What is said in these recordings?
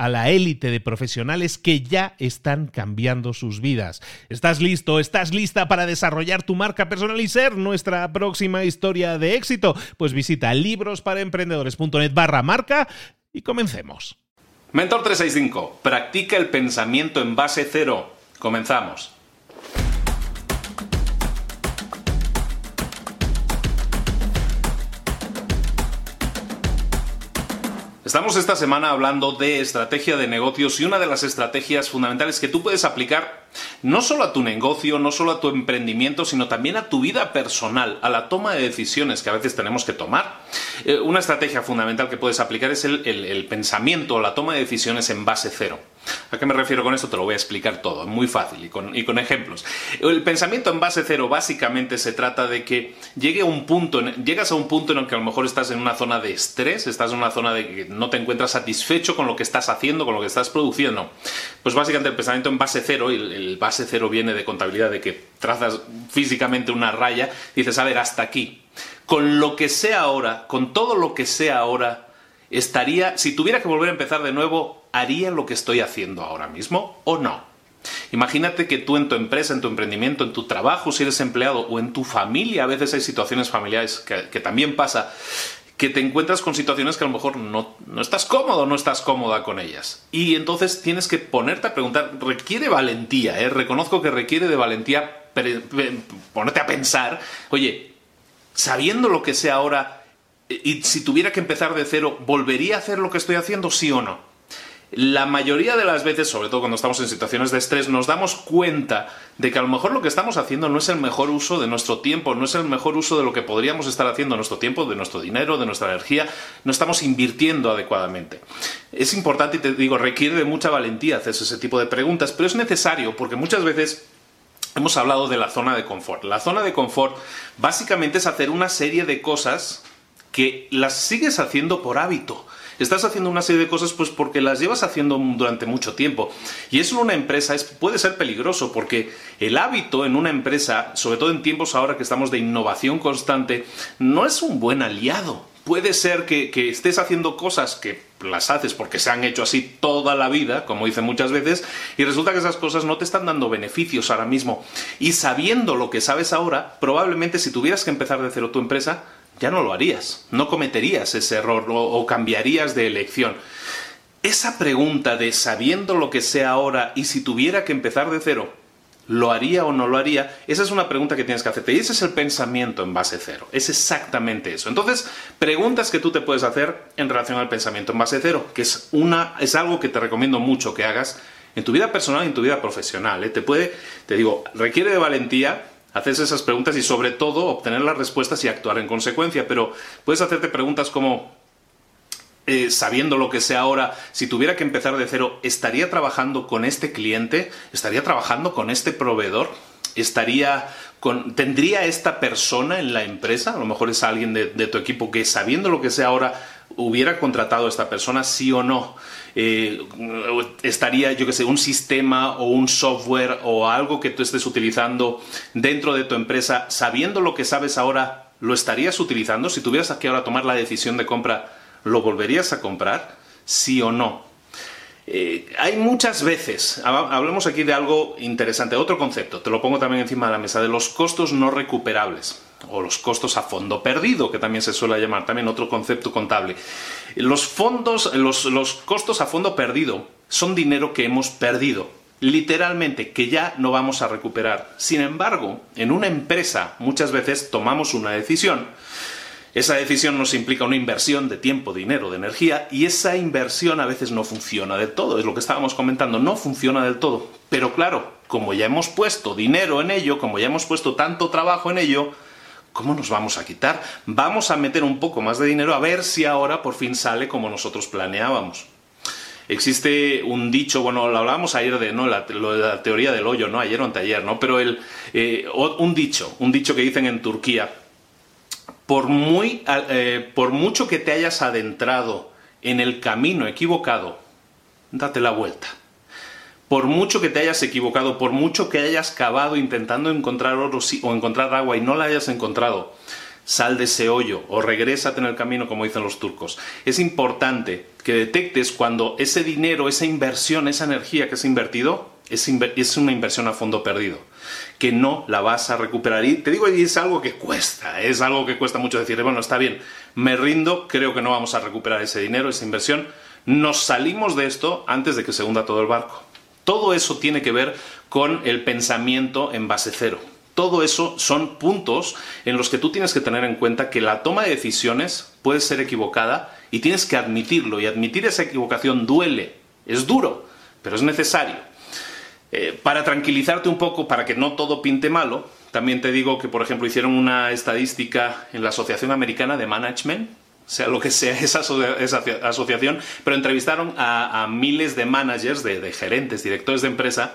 a la élite de profesionales que ya están cambiando sus vidas. ¿Estás listo? ¿Estás lista para desarrollar tu marca personal y ser nuestra próxima historia de éxito? Pues visita librosparaemprendedores.net barra marca y comencemos. Mentor 365, practica el pensamiento en base cero. Comenzamos. Estamos esta semana hablando de estrategia de negocios y una de las estrategias fundamentales que tú puedes aplicar no solo a tu negocio, no solo a tu emprendimiento, sino también a tu vida personal, a la toma de decisiones que a veces tenemos que tomar. Eh, una estrategia fundamental que puedes aplicar es el, el pensamiento o la toma de decisiones en base cero. ¿A qué me refiero con esto? Te lo voy a explicar todo, muy fácil y con, ejemplos. El pensamiento en base cero básicamente se trata de que llegue a un punto, llegas a un punto en el que a lo mejor estás en una zona de estrés, estás en una zona de que no te encuentras satisfecho con lo que estás haciendo, con lo que estás produciendo. Pues básicamente el pensamiento en base cero, y el, base cero viene de contabilidad, de que trazas físicamente una raya, dices, a ver, hasta aquí. Con lo que sea ahora, con todo lo que sea ahora, estaría, si tuviera que volver a empezar de nuevo, ¿haría lo que estoy haciendo ahora mismo o no? Imagínate que tú en tu empresa, en tu emprendimiento, en tu trabajo, si eres empleado o en tu familia, a veces hay situaciones familiares que, también pasa, que te encuentras con situaciones que a lo mejor no, no, estás cómodo, no estás cómoda con ellas. Y entonces tienes que ponerte a preguntar, requiere valentía, ¿eh? reconozco que requiere de valentía ponerte a pensar, oye, sabiendo lo que sé ahora, y si tuviera que empezar de cero, ¿volvería a hacer lo que estoy haciendo, sí o no? La mayoría de las veces, sobre todo cuando estamos en situaciones de estrés, nos damos cuenta de que a lo mejor lo que estamos haciendo no es el mejor uso de nuestro tiempo, no es el mejor uso de lo que podríamos estar haciendo nuestro tiempo, de nuestro dinero, de nuestra energía, no estamos invirtiendo adecuadamente. Es importante y te digo, requiere de mucha valentía hacerse ese tipo de preguntas, pero es necesario porque muchas veces hemos hablado de la zona de confort. La zona de confort básicamente es hacer una serie de cosas que las sigues haciendo por hábito. Estás haciendo una serie de cosas pues porque las llevas haciendo durante mucho tiempo. Y eso en una empresa es, puede ser peligroso porque el hábito en una empresa, sobre todo en tiempos ahora que estamos de innovación constante, no es un buen aliado. Puede ser que, que estés haciendo cosas que las haces porque se han hecho así toda la vida, como dicen muchas veces, y resulta que esas cosas no te están dando beneficios ahora mismo. Y sabiendo lo que sabes ahora, probablemente si tuvieras que empezar de cero tu empresa, ya no lo harías, no cometerías ese error o, cambiarías de elección. Esa pregunta de sabiendo lo que sé ahora y si tuviera que empezar de cero, ¿lo haría o no lo haría? Esa es una pregunta que tienes que hacerte. Y ese es el pensamiento en base cero. Es exactamente eso. Entonces, preguntas que tú te puedes hacer en relación al pensamiento en base cero, que es, una, es algo que te recomiendo mucho que hagas en tu vida personal y en tu vida profesional. ¿eh? Te puede, te digo, requiere de valentía, hacerse esas preguntas y sobre todo obtener las respuestas y actuar en consecuencia. Pero puedes hacerte preguntas como, eh, sabiendo lo que sé ahora, si tuviera que empezar de cero, ¿estaría trabajando con este cliente? ¿Estaría trabajando con este proveedor? estaría con, ¿Tendría esta persona en la empresa? A lo mejor es alguien de, tu equipo que sabiendo lo que sea ahora hubiera contratado a esta persona, sí o no. Eh, estaría, yo que sé, un sistema o un software o algo que tú estés utilizando dentro de tu empresa, sabiendo lo que sabes ahora, ¿lo estarías utilizando? Si tuvieras que ahora tomar la decisión de compra, ¿lo volverías a comprar? ¿Sí o no? Eh, hay muchas veces, hablemos aquí de algo interesante, otro concepto, te lo pongo también encima de la mesa, de los costos no recuperables o los costos a fondo perdido, que también se suele llamar, también otro concepto contable. Los fondos, los, los costos a fondo perdido son dinero que hemos perdido, literalmente, que ya no vamos a recuperar. Sin embargo, en una empresa muchas veces tomamos una decisión esa decisión nos implica una inversión de tiempo, dinero, de energía y esa inversión a veces no funciona del todo, es lo que estábamos comentando, no funciona del todo. Pero claro, como ya hemos puesto dinero en ello, como ya hemos puesto tanto trabajo en ello, ¿cómo nos vamos a quitar? Vamos a meter un poco más de dinero a ver si ahora por fin sale como nosotros planeábamos. Existe un dicho, bueno, lo hablábamos ayer de ¿no? la, teoría del hoyo, ¿no? Ayer o anteayer, ¿no? Pero el, eh, un dicho, un dicho que dicen en Turquía, por, muy, eh, por mucho que te hayas adentrado en el camino equivocado, date la vuelta. Por mucho que te hayas equivocado, por mucho que hayas cavado intentando encontrar oro o encontrar agua y no la hayas encontrado, sal de ese hoyo o regrésate en el camino, como dicen los turcos. Es importante que detectes cuando ese dinero, esa inversión, esa energía que has invertido, es, una inversión a fondo perdido, que no la vas a recuperar. Y te digo, es algo que cuesta, es algo que cuesta mucho decir, bueno, está bien, me rindo, creo que no vamos a recuperar ese dinero, esa inversión. Nos salimos de esto antes de que se hunda todo el barco. Todo eso tiene que ver con el pensamiento en base cero. Todo eso son puntos en los que tú tienes que tener en cuenta que la toma de decisiones puede ser equivocada y tienes que admitirlo. Y admitir esa equivocación duele, es duro, pero es necesario. Eh, para tranquilizarte un poco, para que no todo pinte malo, también te digo que, por ejemplo, hicieron una estadística en la Asociación Americana de Management, sea lo que sea esa, asociación, pero entrevistaron a, miles de managers, de, gerentes, directores de empresa,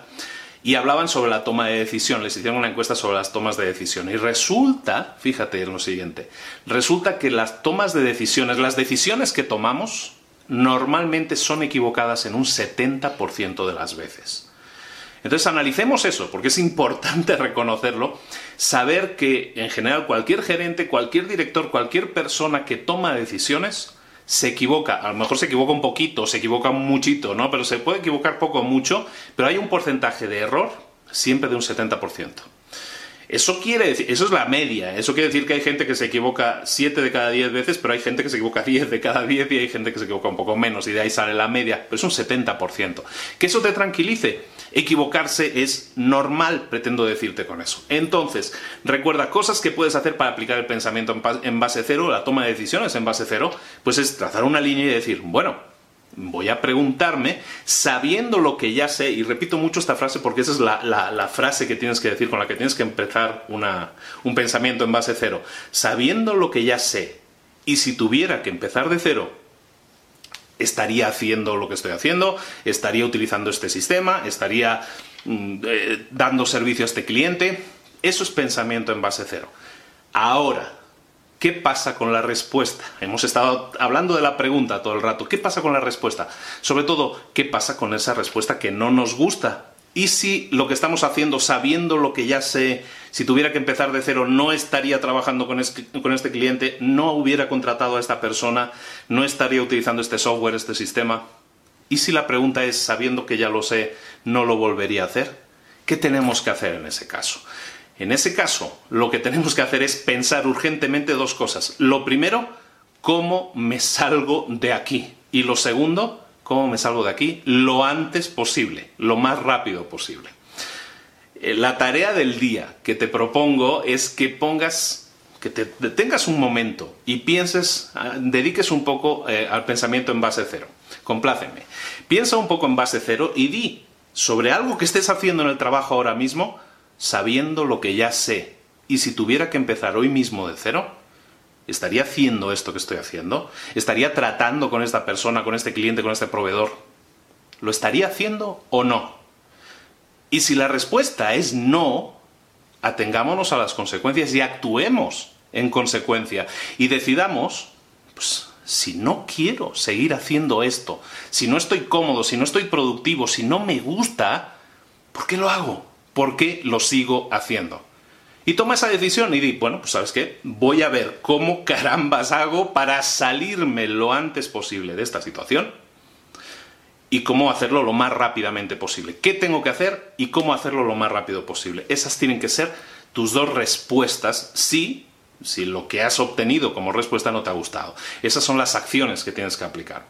y hablaban sobre la toma de decisión. Les hicieron una encuesta sobre las tomas de decisión. Y resulta, fíjate en lo siguiente, resulta que las tomas de decisiones, las decisiones que tomamos, normalmente son equivocadas en un 70% de las veces. Entonces analicemos eso, porque es importante reconocerlo, saber que en general cualquier gerente, cualquier director, cualquier persona que toma decisiones se equivoca, a lo mejor se equivoca un poquito, se equivoca muchito, ¿no? Pero se puede equivocar poco o mucho, pero hay un porcentaje de error siempre de un 70%. Eso quiere decir, eso es la media, eso quiere decir que hay gente que se equivoca 7 de cada 10 veces, pero hay gente que se equivoca 10 de cada 10 y hay gente que se equivoca un poco menos y de ahí sale la media, pero es un 70%. Que eso te tranquilice, Equivocarse es normal, pretendo decirte con eso. Entonces, recuerda cosas que puedes hacer para aplicar el pensamiento en base cero, la toma de decisiones en base cero, pues es trazar una línea y decir, bueno, voy a preguntarme sabiendo lo que ya sé, y repito mucho esta frase porque esa es la, frase que tienes que decir, con la que tienes que empezar un pensamiento en base cero, sabiendo lo que ya sé, y si tuviera que empezar de cero, estaría haciendo lo que estoy haciendo, estaría utilizando este sistema, estaría mm, eh, dando servicio a este cliente. Eso es pensamiento en base cero. Ahora, ¿qué pasa con la respuesta? Hemos estado hablando de la pregunta todo el rato. ¿Qué pasa con la respuesta? Sobre todo, ¿qué pasa con esa respuesta que no nos gusta? ¿Y si lo que estamos haciendo, sabiendo lo que ya sé, si tuviera que empezar de cero, no estaría trabajando con este, cliente, no hubiera contratado a esta persona, no estaría utilizando este software, este sistema? ¿Y si la pregunta es, sabiendo que ya lo sé, no lo volvería a hacer? ¿Qué tenemos que hacer en ese caso? En ese caso, lo que tenemos que hacer es pensar urgentemente dos cosas. Lo primero, ¿cómo me salgo de aquí? Y lo segundo, cómo me salgo de aquí lo antes posible, lo más rápido posible. Eh, la tarea del día que te propongo es que pongas, que te detengas un momento y pienses, ah, dediques un poco eh, al pensamiento en base cero. Compláceme. Piensa un poco en base cero y di sobre algo que estés haciendo en el trabajo ahora mismo, sabiendo lo que ya sé. Y si tuviera que empezar hoy mismo de cero, ¿Estaría haciendo esto que estoy haciendo? ¿Estaría tratando con esta persona, con este cliente, con este proveedor? ¿Lo estaría haciendo o no? Y si la respuesta es no, atengámonos a las consecuencias y actuemos en consecuencia y decidamos, pues, si no quiero seguir haciendo esto, si no estoy cómodo, si no estoy productivo, si no me gusta, ¿por qué lo hago? ¿Por qué lo sigo haciendo? Y toma esa decisión y di, bueno, pues sabes qué, voy a ver cómo carambas hago para salirme lo antes posible de esta situación y cómo hacerlo lo más rápidamente posible. ¿Qué tengo que hacer y cómo hacerlo lo más rápido posible? Esas tienen que ser tus dos respuestas si, si lo que has obtenido como respuesta no te ha gustado. Esas son las acciones que tienes que aplicar.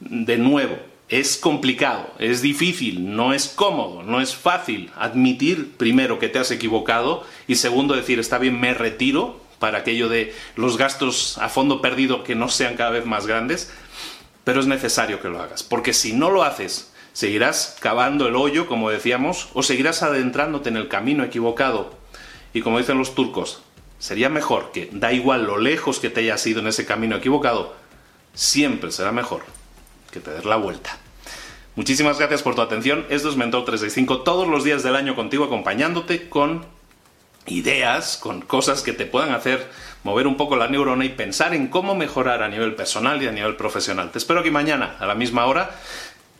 De nuevo, es complicado, es difícil, no es cómodo, no es fácil admitir primero que te has equivocado y segundo decir está bien, me retiro para aquello de los gastos a fondo perdido que no sean cada vez más grandes pero es necesario que lo hagas, porque si no lo haces, seguirás cavando el hoyo, como decíamos, o seguirás adentrándote en el camino equivocado. Y como dicen los turcos, sería mejor que, da igual lo lejos que te hayas ido en ese camino equivocado, siempre será mejor que te des la vuelta. Muchísimas gracias por tu atención. Esto es Mentor 365 todos los días del año contigo acompañándote con ideas, con cosas que te puedan hacer mover un poco la neurona y pensar en cómo mejorar a nivel personal y a nivel profesional. Te espero que mañana, a la misma hora,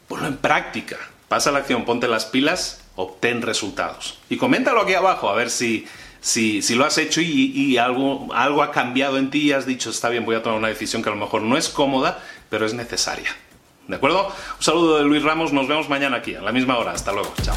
ponlo en práctica. Pasa la acción, ponte las pilas, obtén resultados. Y coméntalo aquí abajo a ver si, si, lo has hecho y, algo, algo ha cambiado en ti y has dicho, está bien, voy a tomar una decisión que a lo mejor no es cómoda, pero es necesaria. ¿De acuerdo? Un saludo de Luis Ramos, nos vemos mañana aquí, a la misma hora. Hasta luego, chao.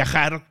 viajar